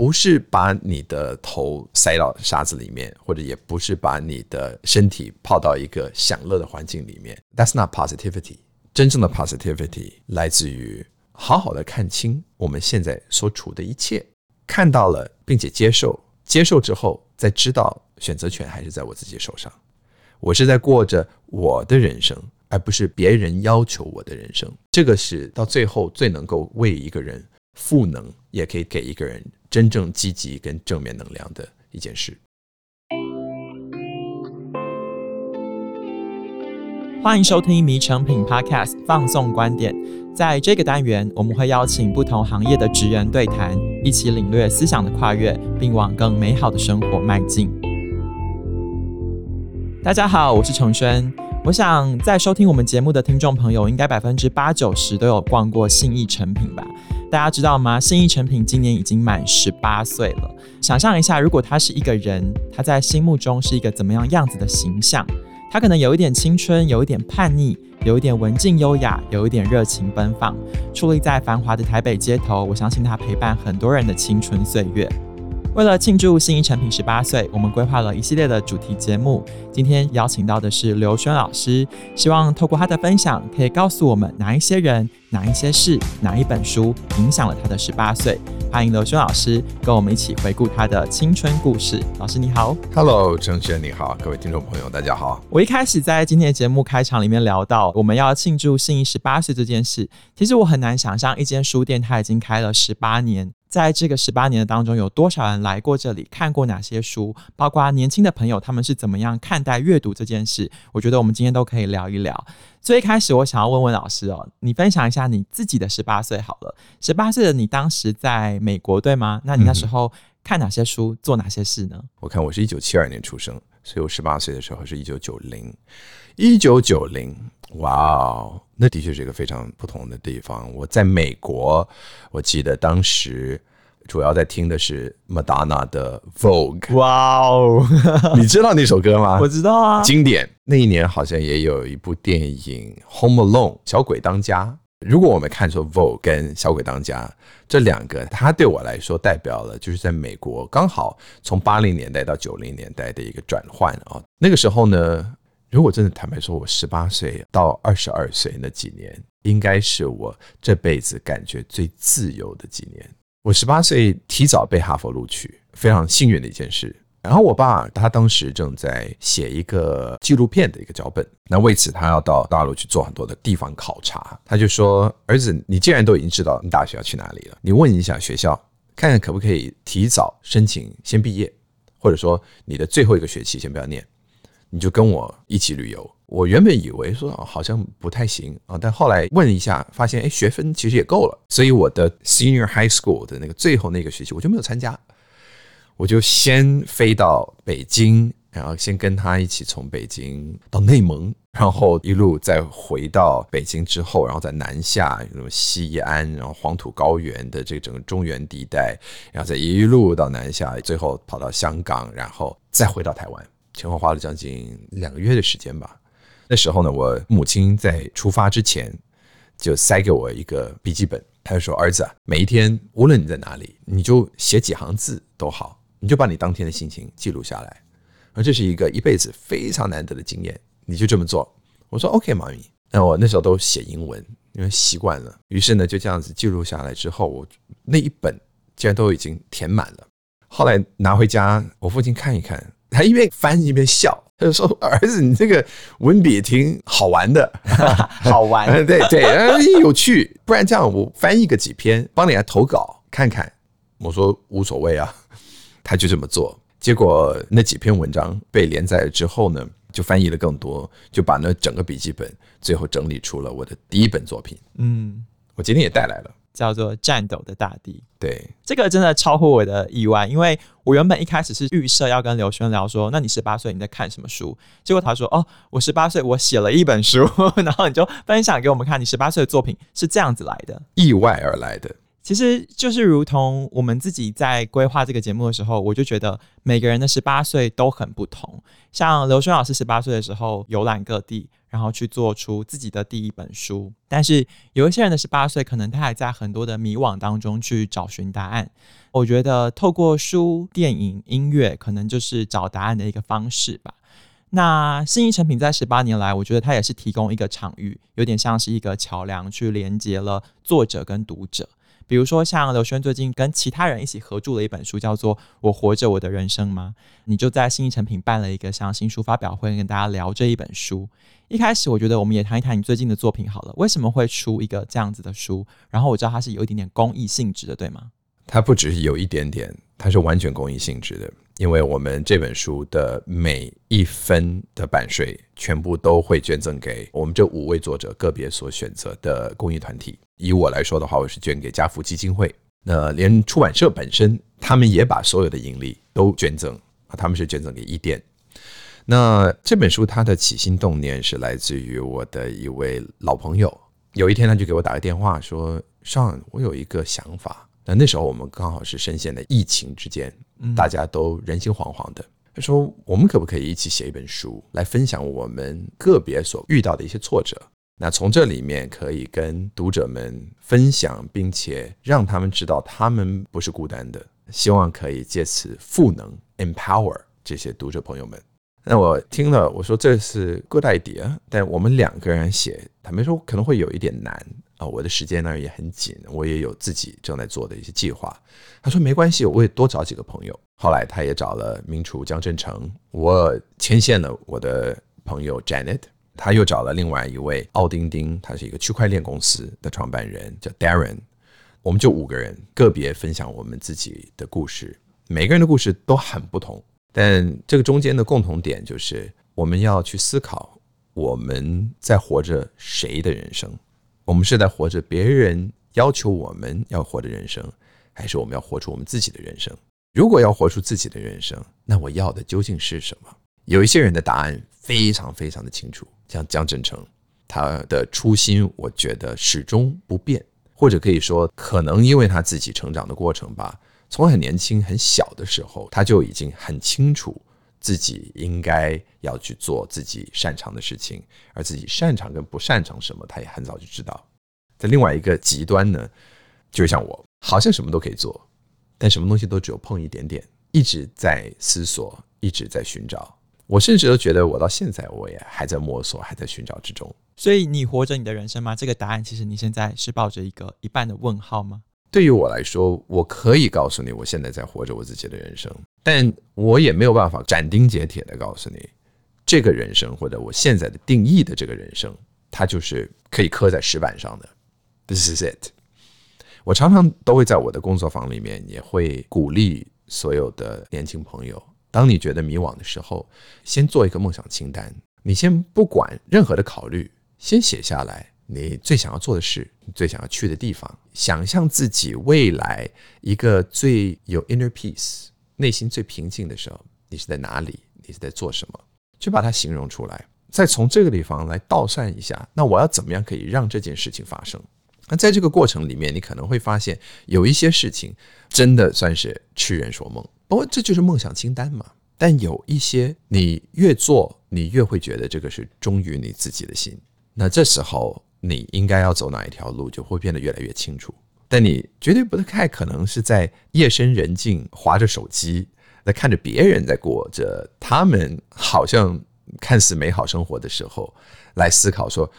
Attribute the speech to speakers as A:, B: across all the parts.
A: 不是把你的头塞到沙子里面，或者也不是把你的身体泡到一个享乐的环境里面。That's not positivity。真正的 positivity 来自于好好的看清我们现在所处的一切，看到了并且接受，接受之后再知道选择权还是在我自己手上。我是在过着我的人生，而不是别人要求我的人生。这个是到最后最能够为一个人赋能，也可以给一个人真正积极跟正面能量的一件事。
B: 欢迎收听《迷成品 Podcast》放送观点。在这个单元，我们会邀请不同行业的职人对谈，一起领略思想的跨越，并往更美好的生活迈进。大家好，我是承轩。我想在收听我们节目的听众朋友，应该百分之八九十都有逛过信义成品吧？大家知道吗？新义成品今年已经满十八岁了。想象一下，如果他是一个人，他在心目中是一个怎么样样子的形象？他可能有一点青春，有一点叛逆，有一点文静优雅，有一点热情奔放，矗立在繁华的台北街头。我相信他陪伴很多人的青春岁月。为了庆祝信义诚品十八岁，我们规划了一系列的主题节目。今天邀请到的是刘轩老师，希望透过他的分享，可以告诉我们哪一些人、哪一些事、哪一本书影响了他的十八岁。欢迎刘轩老师跟我们一起回顾他的青春故事。老师你好
A: ，Hello，承轩你好，各位听众朋友大家好。
B: 我一开始在今天的节目开场里面聊到我们要庆祝信义十八岁这件事，其实我很难想象一间书店它已经开了十八年。在这个十八年的当中，有多少人来过这里，看过哪些书？包括年轻的朋友，他们是怎么样看待阅读这件事？我觉得我们今天都可以聊一聊。所以一开始，我想要问问老师哦，你分享一下你自己的十八岁好了。十八岁的你当时在美国对吗？那你那时候看哪些书，做哪些事呢？
A: 我看我是一九七二年出生，所以我十八岁的时候是一九九零，一九九零。哇哦，那的确是一个非常不同的地方。我在美国，我记得当时主要在听的是 Madonna 的 Vogue。哇哦，你知道那首歌吗？
B: 我知道啊，
A: 经典。那一年好像也有一部电影《Home Alone》，小鬼当家。如果我们看说 Vogue 跟小鬼当家这两个，它对我来说代表了就是在美国刚好从八零年代到九零年代的一个转换啊。那个时候呢。如果真的坦白说，我十八岁到二十二岁那几年，应该是我这辈子感觉最自由的几年。我十八岁提早被哈佛录取，非常幸运的一件事。然后我爸他当时正在写一个纪录片的一个脚本，那为此他要到大陆去做很多的地方考察。他就说：“儿子，你既然都已经知道你大学要去哪里了，你问一下学校，看看可不可以提早申请先毕业，或者说你的最后一个学期先不要念。”你就跟我一起旅游。我原本以为说好像不太行啊，但后来问一下，发现哎，学分其实也够了。所以我的 Senior High School 的那个最后那个学期，我就没有参加。我就先飞到北京，然后先跟他一起从北京到内蒙，然后一路再回到北京之后，然后再南下，什么西安，然后黄土高原的这整个中原地带，然后再一路到南下，最后跑到香港，然后再回到台湾。前后花了将近两个月的时间吧。那时候呢，我母亲在出发之前就塞给我一个笔记本，她就说：“儿子啊，每一天无论你在哪里，你就写几行字都好，你就把你当天的心情记录下来。而这是一个一辈子非常难得的经验，你就这么做。”我说：“OK，妈咪。”那我那时候都写英文，因为习惯了。于是呢，就这样子记录下来之后，我那一本竟然都已经填满了。后来拿回家，我父亲看一看。他一边翻一边笑，他就说：“儿子，你这个文笔挺好玩的，
B: 好玩，
A: 对对，有趣。不然这样，我翻译个几篇，帮你来投稿看看。”我说：“无所谓啊。”他就这么做。结果那几篇文章被连载了之后呢，就翻译了更多，就把那整个笔记本最后整理出了我的第一本作品。嗯，我今天也带来了。
B: 叫做《颤抖的大地》，
A: 对，
B: 这个真的超乎我的意外，因为我原本一开始是预设要跟刘轩聊说，那你十八岁你在看什么书？结果他说，哦，我十八岁我写了一本书，然后你就分享给我们看，你十八岁的作品是这样子来的，
A: 意外而来的。
B: 其实就是如同我们自己在规划这个节目的时候，我就觉得每个人的十八岁都很不同。像刘轩老师十八岁的时候游览各地，然后去做出自己的第一本书。但是有一些人的十八岁，可能他还在很多的迷惘当中去找寻答案。我觉得透过书、电影、音乐，可能就是找答案的一个方式吧。那信义诚品在十八年来，我觉得它也是提供一个场域，有点像是一个桥梁，去连接了作者跟读者。比如说，像刘轩最近跟其他人一起合著了一本书，叫做《我活着我的人生吗》。你就在新一成品办了一个像新书发表会，跟大家聊这一本书。一开始，我觉得我们也谈一谈你最近的作品好了。为什么会出一个这样子的书？然后我知道它是有一点点公益性质的，对吗？
A: 它不只是有一点点，它是完全公益性质的。因为我们这本书的每一分的版税，全部都会捐赠给我们这五位作者个别所选择的公益团体。以我来说的话，我是捐给家福基金会。那连出版社本身，他们也把所有的盈利都捐赠啊，他们是捐赠给伊甸。那这本书它的起心动念是来自于我的一位老朋友。有一天他就给我打个电话说上我有一个想法。”那那时候我们刚好是深陷在疫情之间。大家都人心惶惶的。他说：“我们可不可以一起写一本书，来分享我们个别所遇到的一些挫折？那从这里面可以跟读者们分享，并且让他们知道他们不是孤单的。希望可以借此赋能 empower 这些读者朋友们。”那我听了，我说这是 good idea，但我们两个人写，坦白说可能会有一点难。啊，我的时间呢也很紧，我也有自己正在做的一些计划。他说没关系，我也多找几个朋友。后来他也找了名厨江振成，我牵线了我的朋友 Janet，他又找了另外一位奥丁丁，他是一个区块链公司的创办人叫 Darren。我们就五个人个别分享我们自己的故事，每个人的故事都很不同，但这个中间的共同点就是我们要去思考我们在活着谁的人生。我们是在活着别人要求我们要活的人生，还是我们要活出我们自己的人生？如果要活出自己的人生，那我要的究竟是什么？有一些人的答案非常非常的清楚，像江振成，他的初心我觉得始终不变，或者可以说，可能因为他自己成长的过程吧，从很年轻很小的时候，他就已经很清楚。自己应该要去做自己擅长的事情，而自己擅长跟不擅长什么，他也很早就知道。在另外一个极端呢，就像我，好像什么都可以做，但什么东西都只有碰一点点，一直在思索，一直在寻找。我甚至都觉得，我到现在我也还在摸索，还在寻找之中。
B: 所以，你活着你的人生吗？这个答案其实你现在是抱着一个一半的问号吗？
A: 对于我来说，我可以告诉你，我现在在活着我自己的人生，但我也没有办法斩钉截铁的告诉你，这个人生或者我现在的定义的这个人生，它就是可以刻在石板上的。This is it。我常常都会在我的工作坊里面，也会鼓励所有的年轻朋友，当你觉得迷惘的时候，先做一个梦想清单，你先不管任何的考虑，先写下来。你最想要做的事，你最想要去的地方，想象自己未来一个最有 inner peace、内心最平静的时候，你是在哪里？你是在做什么？去把它形容出来，再从这个地方来倒算一下，那我要怎么样可以让这件事情发生？那在这个过程里面，你可能会发现有一些事情真的算是痴人说梦，不过这就是梦想清单嘛。但有一些你越做，你越会觉得这个是忠于你自己的心。那这时候。你应该要走哪一条路，就会变得越来越清楚。但你绝对不太可能是在夜深人静划着手机，在看着别人在过着他们好像看似美好生活的时候，来思考说，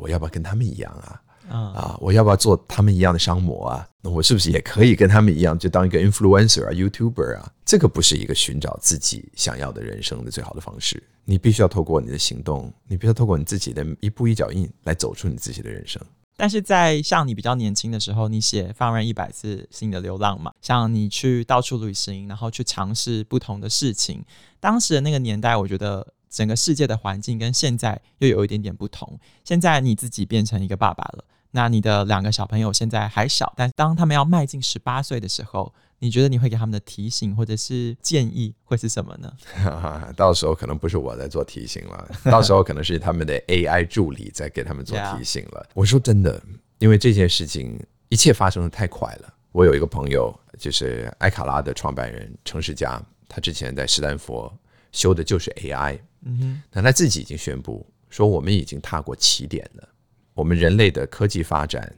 A: 我要不要跟他们一样啊？啊，我要不要做他们一样的商模啊？那我是不是也可以跟他们一样，就当一个 influencer 啊，YouTuber 啊？这个不是一个寻找自己想要的人生的最好的方式。你必须要透过你的行动，你必须要透过你自己的一步一脚印来走出你自己的人生。
B: 但是在像你比较年轻的时候，你写放任一百次新的流浪嘛，像你去到处旅行，然后去尝试不同的事情。当时的那个年代，我觉得整个世界的环境跟现在又有一点点不同。现在你自己变成一个爸爸了。那你的两个小朋友现在还小，但当他们要迈进十八岁的时候，你觉得你会给他们的提醒或者是建议会是什么呢？
A: 到时候可能不是我在做提醒了，到时候可能是他们的 AI 助理在给他们做 提醒了。我说真的，因为这件事情一切发生的太快了，我有一个朋友，就是艾卡拉的创办人程世佳，他之前在斯坦福修的就是 AI。嗯哼，那他自己已经宣布说，我们已经踏过起点了，我们人类的科技发展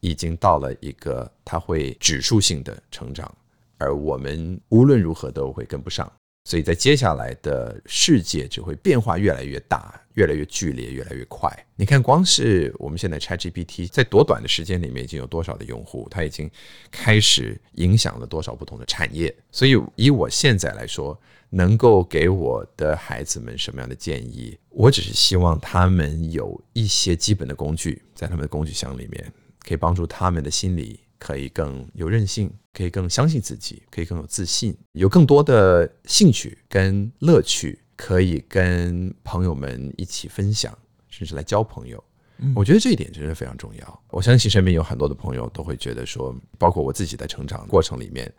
A: 已经到了一个它会指数性的成长，而我们无论如何都会跟不上。所以在接下来的世界只会变化越来越大，越来越剧烈，越来越快。你看，光是我们现在 ChatGPT 在多短的时间里面已经有多少的用户，它已经开始影响了多少不同的产业。所以以我现在来说，能够给我的孩子们什么样的建议？我只是希望他们有一些基本的工具在他们的工具箱里面，可以帮助他们的心理。可以更有韧性，可以更相信自己，可以更有自信，有更多的兴趣跟乐趣，可以跟朋友们一起分享，甚至来交朋友。嗯，我觉得这一点真的非常重要。我相信身边有很多的朋友都会觉得说，包括我自己在成长过程里面，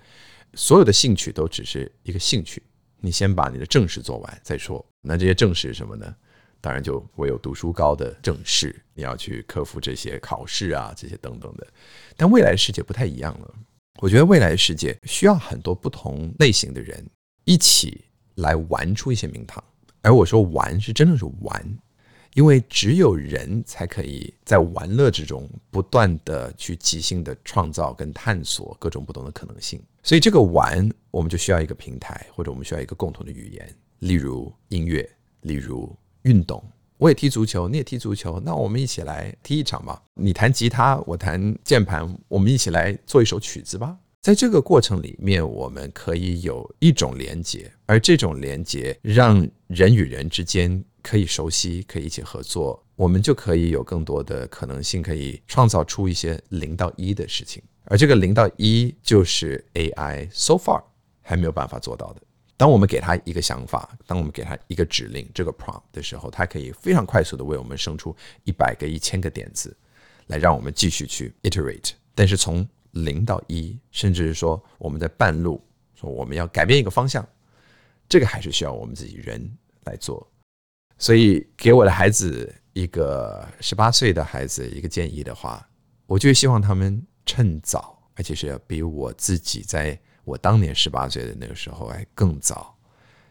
A: 所有的兴趣都只是一个兴趣，你先把你的正事做完再说。那这些正事是什么呢？当然，就唯有读书高的正事，你要去克服这些考试啊，这些等等的。但未来的世界不太一样了。我觉得未来的世界需要很多不同类型的人一起来玩出一些名堂。而我说玩是真的是玩，因为只有人才可以在玩乐之中不断的去即兴的创造跟探索各种不同的可能性。所以这个玩，我们就需要一个平台，或者我们需要一个共同的语言，例如音乐，例如。运动，我也踢足球，你也踢足球，那我们一起来踢一场吧。你弹吉他，我弹键盘，我们一起来做一首曲子吧。在这个过程里面，我们可以有一种连接，而这种连接让人与人之间可以熟悉，可以一起合作，我们就可以有更多的可能性，可以创造出一些零到一的事情。而这个零到一，就是 AI so far 还没有办法做到的。当我们给他一个想法，当我们给他一个指令，这个 prompt 的时候，他可以非常快速的为我们生出一百个、一千个点子，来让我们继续去 iterate。但是从零到一，甚至是说我们在半路，说我们要改变一个方向，这个还是需要我们自己人来做。所以给我的孩子一个十八岁的孩子一个建议的话，我就希望他们趁早，而且是要比我自己在。我当年十八岁的那个时候还更早，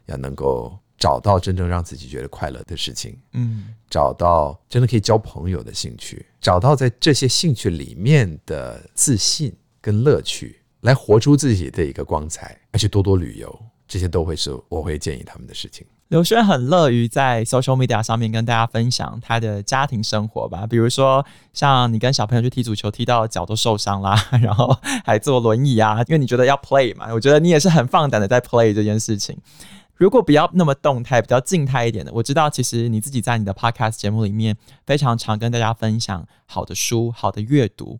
A: 要能够找到真正让自己觉得快乐的事情，嗯，找到真的可以交朋友的兴趣，找到在这些兴趣里面的自信跟乐趣，来活出自己的一个光彩，而且多多旅游，这些都会是我会建议他们的事情。
B: 刘轩很乐于在 social media 上面跟大家分享他的家庭生活吧，比如说像你跟小朋友去踢足球，踢到脚都受伤啦，然后还坐轮椅啊，因为你觉得要 play 嘛，我觉得你也是很放胆的在 play 这件事情。如果不要那么动态，比较静态一点的，我知道其实你自己在你的 podcast 节目里面非常常跟大家分享好的书、好的阅读，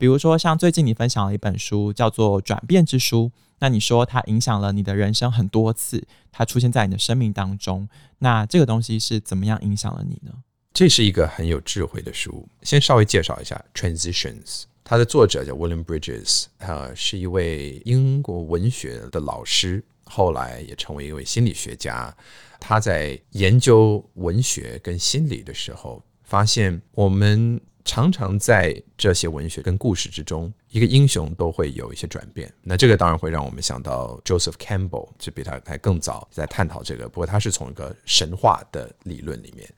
B: 比如说像最近你分享了一本书叫做《转变之书》。那你说它影响了你的人生很多次，它出现在你的生命当中。那这个东西是怎么样影响了你呢？
A: 这是一个很有智慧的书。先稍微介绍一下《Transitions》，它的作者叫 William Bridges，他是一位英国文学的老师，后来也成为一位心理学家。他在研究文学跟心理的时候，发现我们。常常在这些文学跟故事之中，一个英雄都会有一些转变。那这个当然会让我们想到 Joseph Campbell，就比他还更早在探讨这个。不过他是从一个神话的理论里面。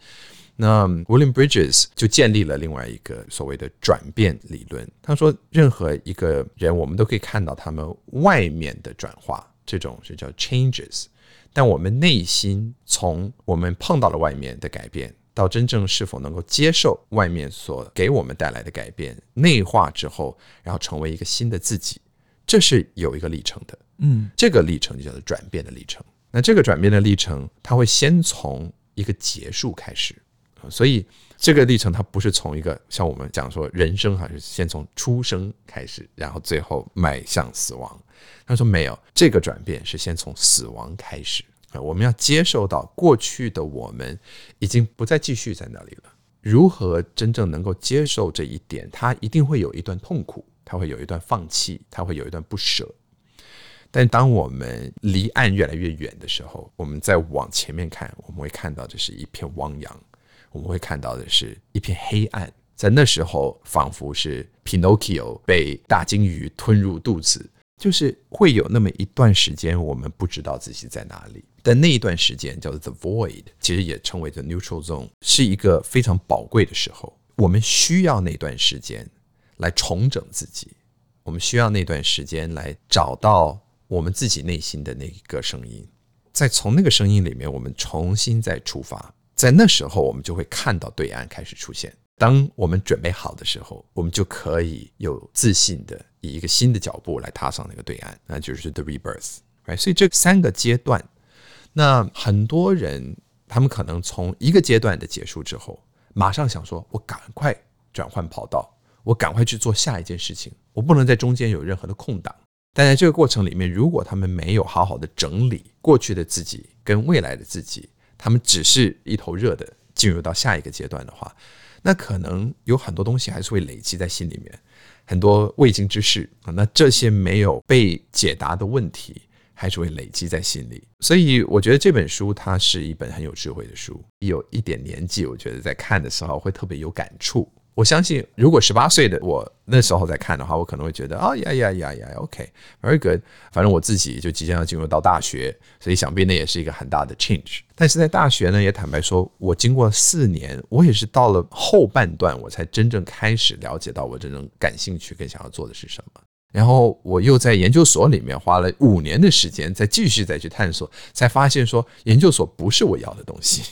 A: 那 William Bridges 就建立了另外一个所谓的转变理论。他说，任何一个人，我们都可以看到他们外面的转化，这种是叫 changes。但我们内心从我们碰到了外面的改变。到真正是否能够接受外面所给我们带来的改变，内化之后，然后成为一个新的自己，这是有一个历程的。嗯，这个历程就叫做转变的历程。那这个转变的历程，它会先从一个结束开始。所以这个历程它不是从一个像我们讲说人生还是先从出生开始，然后最后迈向死亡。他说没有，这个转变是先从死亡开始。我们要接受到过去的我们已经不再继续在那里了。如何真正能够接受这一点？他一定会有一段痛苦，他会有一段放弃，他会有一段不舍。但当我们离岸越来越远的时候，我们再往前面看，我们会看到这是一片汪洋，我们会看到的是一片黑暗，在那时候，仿佛是 Pinocchio 被大鲸鱼吞入肚子，就是会有那么一段时间，我们不知道自己在哪里。但那一段时间叫做 The Void，其实也称为 The Neutral Zone，是一个非常宝贵的时候。我们需要那段时间来重整自己，我们需要那段时间来找到我们自己内心的那一个声音，再从那个声音里面，我们重新再出发。在那时候，我们就会看到对岸开始出现。当我们准备好的时候，我们就可以有自信的以一个新的脚步来踏上那个对岸，那就是 The Rebirth。哎所以这三个阶段。那很多人，他们可能从一个阶段的结束之后，马上想说：“我赶快转换跑道，我赶快去做下一件事情，我不能在中间有任何的空档。”但在这个过程里面，如果他们没有好好的整理过去的自己跟未来的自己，他们只是一头热的进入到下一个阶段的话，那可能有很多东西还是会累积在心里面，很多未经之事啊，那这些没有被解答的问题。还是会累积在心里，所以我觉得这本书它是一本很有智慧的书。有一点年纪，我觉得在看的时候会特别有感触。我相信，如果十八岁的我那时候在看的话，我可能会觉得啊呀呀呀呀，OK，very good。反正我自己就即将要进入到大学，所以想必那也是一个很大的 change。但是在大学呢，也坦白说，我经过四年，我也是到了后半段，我才真正开始了解到我真正感兴趣跟想要做的是什么。然后我又在研究所里面花了五年的时间，再继续再去探索，才发现说研究所不是我要的东西。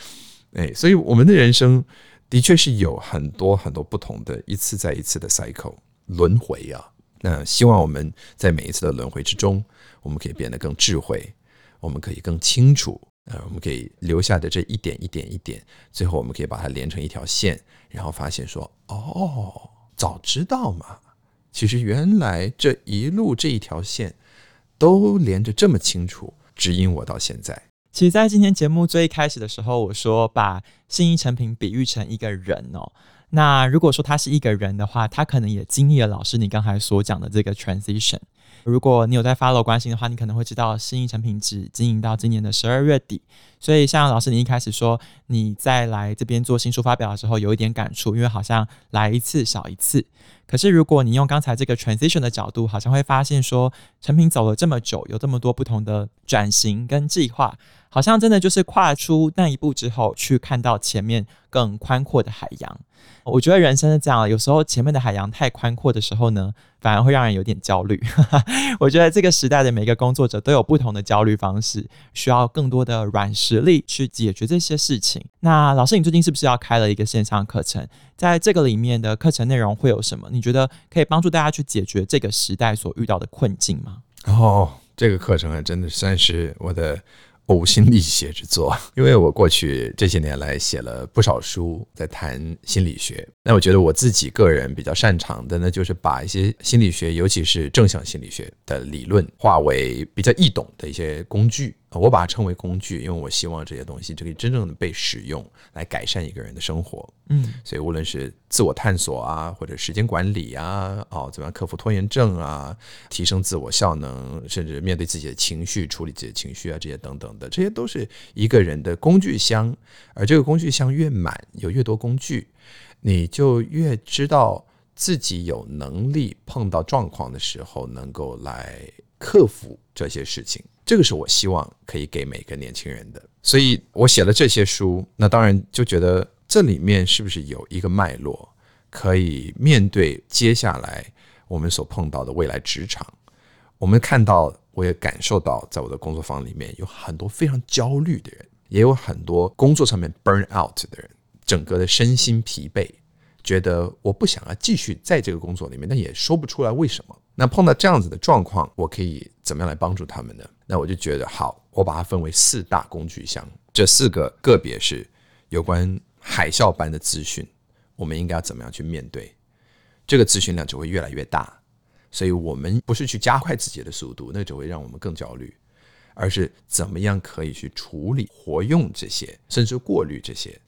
A: 哎，所以我们的人生的确是有很多很多不同的一次再一次的 cycle 轮回啊。那希望我们在每一次的轮回之中，我们可以变得更智慧，我们可以更清楚，呃，我们可以留下的这一点一点一点，最后我们可以把它连成一条线，然后发现说，哦，早知道嘛。其实原来这一路这一条线都连着这么清楚，指引我到现在。
B: 其实，在今天节目最一开始的时候，我说把信义成品比喻成一个人哦。那如果说他是一个人的话，他可能也经历了老师你刚才所讲的这个 transition。如果你有在 follow 关心的话，你可能会知道新一成品只经营到今年的十二月底。所以，像老师你一开始说你在来这边做新书发表的时候有一点感触，因为好像来一次少一次。可是，如果你用刚才这个 transition 的角度，好像会发现说，成品走了这么久，有这么多不同的转型跟计划，好像真的就是跨出那一步之后，去看到前面更宽阔的海洋。我觉得人生是这样，有时候前面的海洋太宽阔的时候呢，反而会让人有点焦虑。我觉得这个时代的每个工作者都有不同的焦虑方式，需要更多的软实力去解决这些事情。那老师，你最近是不是要开了一个线上课程？在这个里面的课程内容会有什么？你觉得可以帮助大家去解决这个时代所遇到的困境吗？
A: 哦，这个课程还真的算是我的。呕心沥血之作，因为我过去这些年来写了不少书，在谈心理学。那我觉得我自己个人比较擅长的呢，就是把一些心理学，尤其是正向心理学的理论，化为比较易懂的一些工具。我把它称为工具，因为我希望这些东西就可以真正的被使用来改善一个人的生活。嗯，所以无论是自我探索啊，或者时间管理啊，哦，怎么样克服拖延症啊，提升自我效能，甚至面对自己的情绪、处理自己的情绪啊，这些等等的，这些都是一个人的工具箱。而这个工具箱越满，有越多工具，你就越知道自己有能力碰到状况的时候，能够来克服这些事情。这个是我希望可以给每个年轻人的，所以我写了这些书。那当然就觉得这里面是不是有一个脉络，可以面对接下来我们所碰到的未来职场。我们看到，我也感受到，在我的工作坊里面有很多非常焦虑的人，也有很多工作上面 burn out 的人，整个的身心疲惫，觉得我不想要继续在这个工作里面，但也说不出来为什么。那碰到这样子的状况，我可以怎么样来帮助他们呢？那我就觉得好，我把它分为四大工具箱，这四个个别是有关海啸般的资讯，我们应该要怎么样去面对？这个资讯量就会越来越大，所以我们不是去加快自己的速度，那只会让我们更焦虑，而是怎么样可以去处理、活用这些，甚至过滤这些。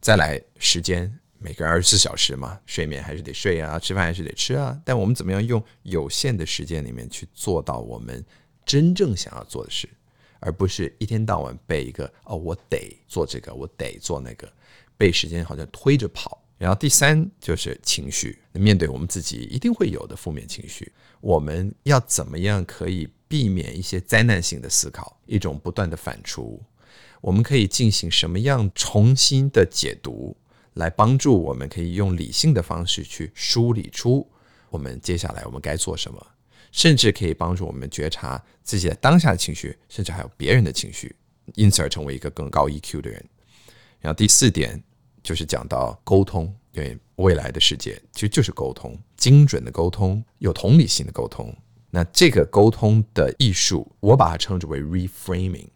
A: 再来，时间。每个二十四小时嘛，睡眠还是得睡啊，吃饭还是得吃啊。但我们怎么样用有限的时间里面去做到我们真正想要做的事，而不是一天到晚被一个哦，我得做这个，我得做那个，被时间好像推着跑，然后第三就是情绪，面对我们自己一定会有的负面情绪，我们要怎么样可以避免一些灾难性的思考，一种不断的反刍，我们可以进行什么样重新的解读，来帮助我们可以用理性的方式去梳理出我们接下来我们该做什么，甚至可以帮助我们觉察自己的当下的情绪，甚至还有别人的情绪，因此而成为一个更高 EQ 的人。然后第四点。就是讲到沟通，对未来的世界其实就是沟通，精准的沟通，有同理心的沟通。那这个沟通的艺术，我把它称之为 reframing，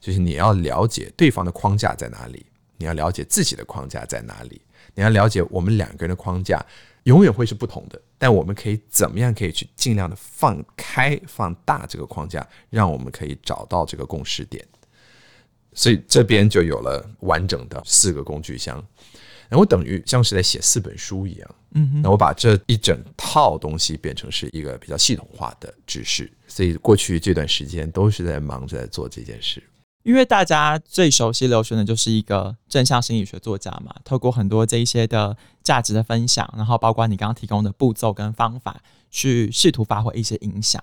A: 就是你要了解对方的框架在哪里，你要了解自己的框架在哪里，你要了解我们两个人的框架永远会是不同的，但我们可以怎么样可以去尽量的放开、放大这个框架，让我们可以找到这个共识点。所以这边就有了完整的四个工具箱，然后我等于像是在写四本书一样，嗯哼，那我把这一整套东西变成是一个比较系统化的知识。所以过去这段时间都是在忙着在做这件事。
B: 因为大家最熟悉刘轩的就是一个正向心理学作家嘛，透过很多这一些的价值的分享，然后包括你刚刚提供的步骤跟方法，去试图发挥一些影响。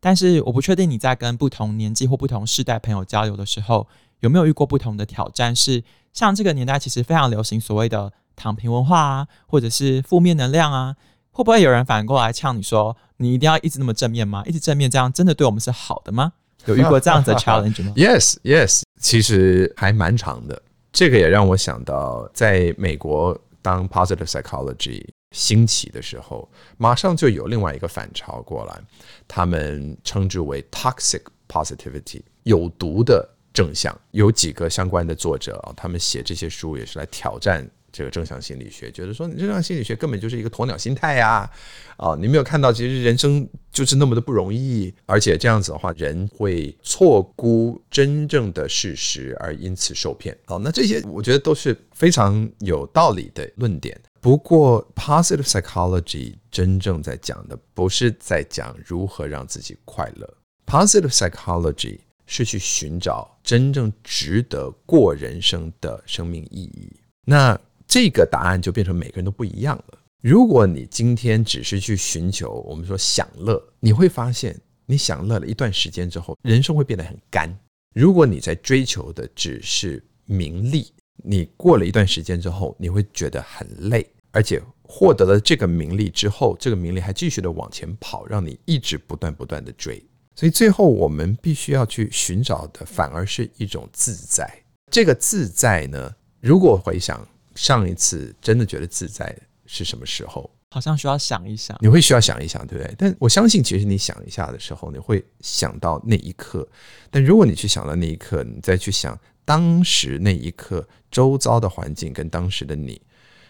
B: 但是我不确定你在跟不同年纪或不同世代朋友交流的时候，有没有遇过不同的挑战？是像这个年代其实非常流行所谓的躺平文化啊，或者是负面能量啊，会不会有人反过来呛你说，你一定要一直那么正面吗？一直正面这样真的对我们是好的吗？有遇过这样的 challenge 吗？
A: Yes, yes，其实还蛮长的。这个也让我想到，在美国当 positive psychology 兴起的时候，马上就有另外一个反潮过来，他们称之为 toxic positivity，有毒的。正向有几个相关的作者啊，他们写这些书也是来挑战这个正向心理学，觉得说你正向心理学根本就是一个鸵鸟心态呀，啊，你没有看到其实人生就是那么的不容易，而且这样子的话，人会错估真正的事实，而因此受骗。好，那这些我觉得都是非常有道理的论点。不过，positive psychology 真正在讲的不是在讲如何让自己快乐，positive psychology。是去寻找真正值得过人生的生命意义。那这个答案就变成每个人都不一样了。如果你今天只是去寻求我们说享乐，你会发现你享乐了一段时间之后，人生会变得很干。如果你在追求的只是名利，你过了一段时间之后，你会觉得很累，而且获得了这个名利之后，这个名利还继续的往前跑，让你一直不断不断的追。所以最后，我们必须要去寻找的，反而是一种自在。这个自在呢，如果回想上一次真的觉得自在是什么时候，
B: 好像需要想一想。
A: 你会需要想一想，对不对？但我相信，其实你想一下的时候，你会想到那一刻。但如果你去想到那一刻，你再去想当时那一刻周遭的环境跟当时的你，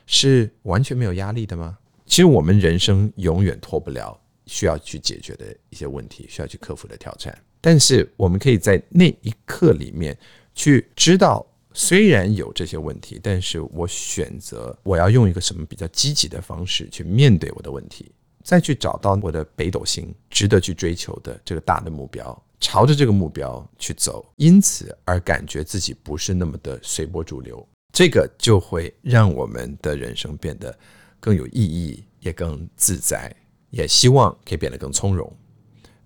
A: 是完全没有压力的吗？其实我们人生永远脱不了。需要去解决的一些问题，需要去克服的挑战。但是我们可以在那一刻里面去知道，虽然有这些问题，但是我选择我要用一个什么比较积极的方式去面对我的问题，再去找到我的北斗星，值得去追求的这个大的目标，朝着这个目标去走，因此而感觉自己不是那么的随波逐流，这个就会让我们的人生变得更有意义，也更自在。也希望可以变得更从容，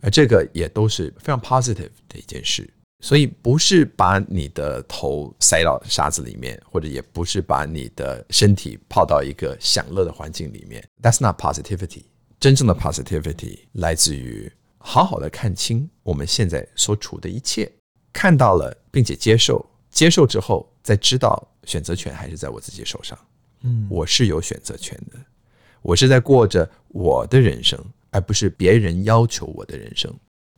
A: 而这个也都是非常 positive 的一件事。所以不是把你的头塞到沙子里面，或者也不是把你的身体泡到一个享乐的环境里面。That's not positivity。真正的 positivity 来自于好好的看清我们现在所处的一切，看到了并且接受，接受之后再知道选择权还是在我自己手上。嗯，我是有选择权的。我是在过着我的人生，而不是别人要求我的人生。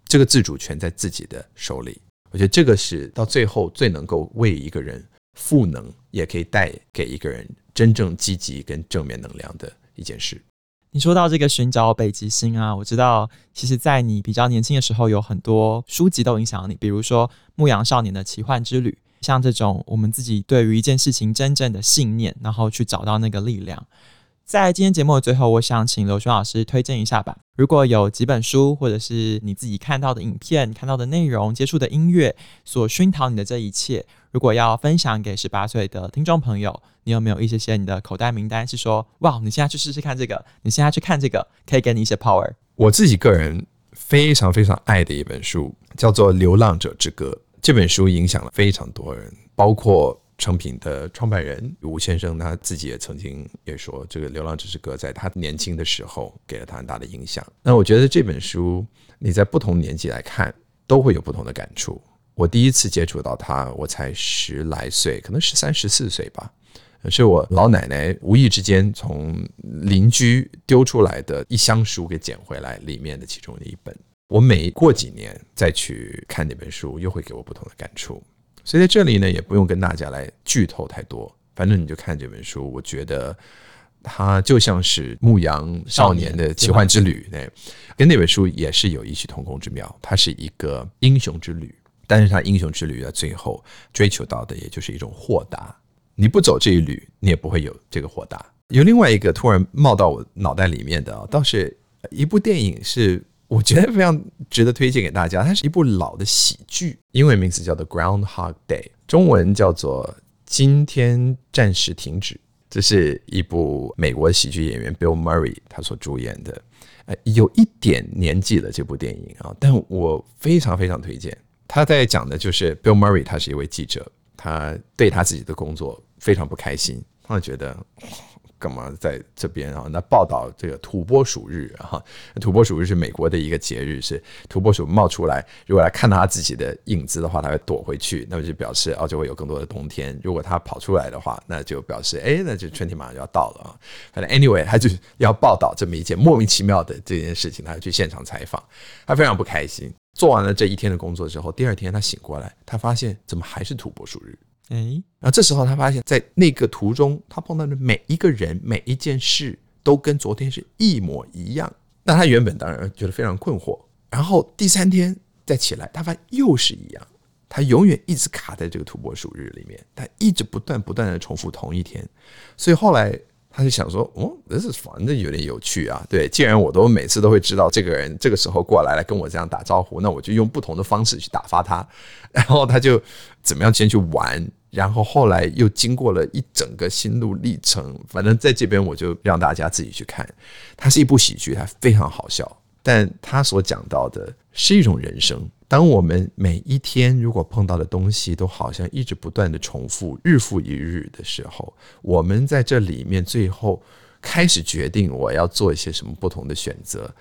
A: 这个自主权在自己的手里，我觉得这个是到最后最能够为一个人赋能，也可以带给一个人真正积极跟正面能量的一件事。
B: 你说到这个寻找北极星啊，我知道，其实，在你比较年轻的时候，有很多书籍都影响你，比如说《牧羊少年的奇幻之旅》，像这种我们自己对于一件事情真正的信念，然后去找到那个力量。在今天节目的最后，我想请刘轩老师推荐一下吧。如果有几本书，或者是你自己看到的影片、看到的内容、接触的音乐，所熏陶你的这一切，如果要分享给十八岁的听众朋友，你有没有一些些你的口袋名单？是说，哇，你现在去试试看这个，你现在去看这个，可以给你一些 power。
A: 我自己个人非常非常爱的一本书，叫做《流浪者之歌》。这本书影响了非常多人，包括。成品的创办人吴先生，他自己也曾经也说，这个《流浪者之歌》在他年轻的时候给了他很大的影响。那我觉得这本书，你在不同年纪来看，都会有不同的感触。我第一次接触到他，我才十来岁，可能十三、十四岁吧，是我老奶奶无意之间从邻居丢出来的一箱书给捡回来，里面的其中的一本。我每过几年再去看那本书，又会给我不同的感触。所以在这里呢，也不用跟大家来剧透太多，反正你就看这本书。我觉得它就像是牧羊少年的奇幻之旅，对，跟那本书也是有异曲同工之妙。它是一个英雄之旅，但是它英雄之旅的最后追求到的，也就是一种豁达。你不走这一旅，你也不会有这个豁达。有另外一个突然冒到我脑袋里面的，倒是一部电影是。我觉得非常值得推荐给大家，它是一部老的喜剧，英文名字叫做《Groundhog Day》，中文叫做《今天暂时停止》。这是一部美国喜剧演员 Bill Murray 他所主演的，呃，有一点年纪的这部电影啊，但我非常非常推荐。他在讲的就是 Bill Murray，他是一位记者，他对他自己的工作非常不开心，他觉得。干嘛在这边啊？那报道这个土拨鼠日啊，土拨鼠日是美国的一个节日，是土拨鼠冒出来，如果来看到他自己的影子的话，他会躲回去，那么就表示哦，就会有更多的冬天。如果他跑出来的话，那就表示哎，那就春天马上就要到了啊。反正 anyway，他就要报道这么一件莫名其妙的这件事情，他要去现场采访，他非常不开心。做完了这一天的工作之后，第二天他醒过来，他发现怎么还是土拨鼠日。哎，然后这时候他发现，在那个途中，他碰到的每一个人、每一件事，都跟昨天是一模一样。那他原本当然觉得非常困惑。然后第三天再起来，他发现又是一样。他永远一直卡在这个土拨鼠日里面，他一直不断不断的重复同一天。所以后来。他就想说，哦，this is fun，这有点有趣啊。对，既然我都每次都会知道这个人这个时候过来来跟我这样打招呼，那我就用不同的方式去打发他。然后他就怎么样先去玩，然后后来又经过了一整个心路历程。反正在这边我就让大家自己去看。它是一部喜剧，它非常好笑，但他所讲到的是一种人生。当我们每一天如果碰到的东西都好像一直不断的重复，日复一日的时候，我们在这里面最后开始决定我要做一些什么不同的选择，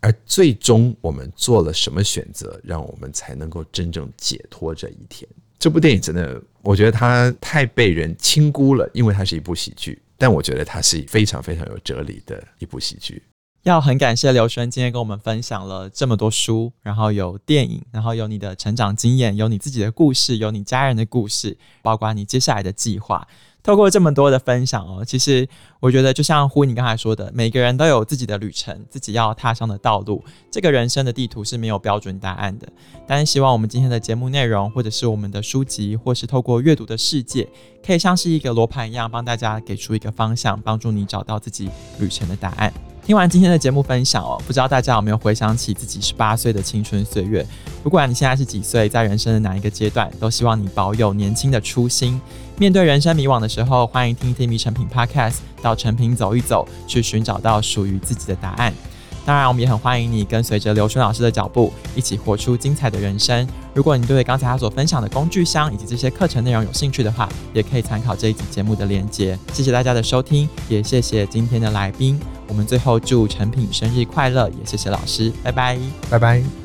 A: 而最终我们做了什么选择，让我们才能够真正解脱这一天。这部电影真的，我觉得它太被人轻估了，因为它是一部喜剧，但我觉得它是非常非常有哲理的一部喜剧。
B: 要很感谢刘轩今天跟我们分享了这么多书，然后有电影，然后有你的成长经验，有你自己的故事，有你家人的故事，包括你接下来的计划。透过这么多的分享哦，其实我觉得就像呼你刚才说的，每个人都有自己的旅程，自己要踏上的道路。这个人生的地图是没有标准答案的，但是希望我们今天的节目内容，或者是我们的书籍，或是透过阅读的世界，可以像是一个罗盘一样，帮大家给出一个方向，帮助你找到自己旅程的答案。听完今天的节目分享哦，不知道大家有没有回想起自己十八岁的青春岁月？不管你现在是几岁，在人生的哪一个阶段，都希望你保有年轻的初心。面对人生迷惘的时候，欢迎听听诚品 Podcast，到成品走一走，去寻找到属于自己的答案。当然，我们也很欢迎你跟随着刘春老师的脚步，一起活出精彩的人生。如果你对刚才他所分享的工具箱以及这些课程内容有兴趣的话，也可以参考这一集节目的连结。谢谢大家的收听，也谢谢今天的来宾。我们最后祝成品生日快乐，也谢谢老师，拜拜，
A: 拜拜。